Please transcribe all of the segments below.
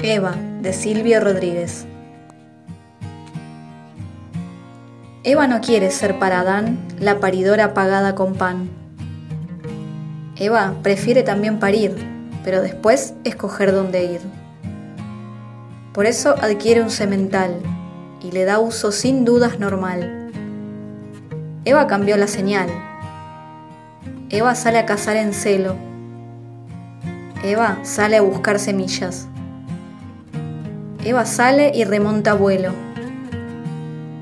Eva, de Silvio Rodríguez. Eva no quiere ser para Adán la paridora pagada con pan. Eva prefiere también parir, pero después escoger dónde ir. Por eso adquiere un semental y le da uso sin dudas normal. Eva cambió la señal. Eva sale a cazar en celo. Eva sale a buscar semillas. Eva sale y remonta vuelo.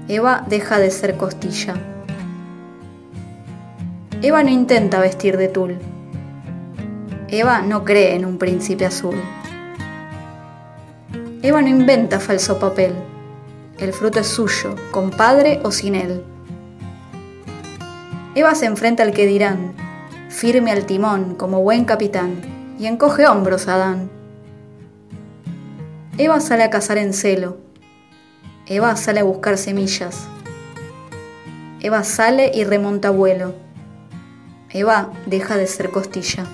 Eva deja de ser costilla. Eva no intenta vestir de tul. Eva no cree en un príncipe azul. Eva no inventa falso papel. El fruto es suyo, con padre o sin él. Eva se enfrenta al que dirán, firme al timón como buen capitán, y encoge hombros a Adán. Eva sale a cazar en celo. Eva sale a buscar semillas. Eva sale y remonta vuelo. Eva deja de ser costilla.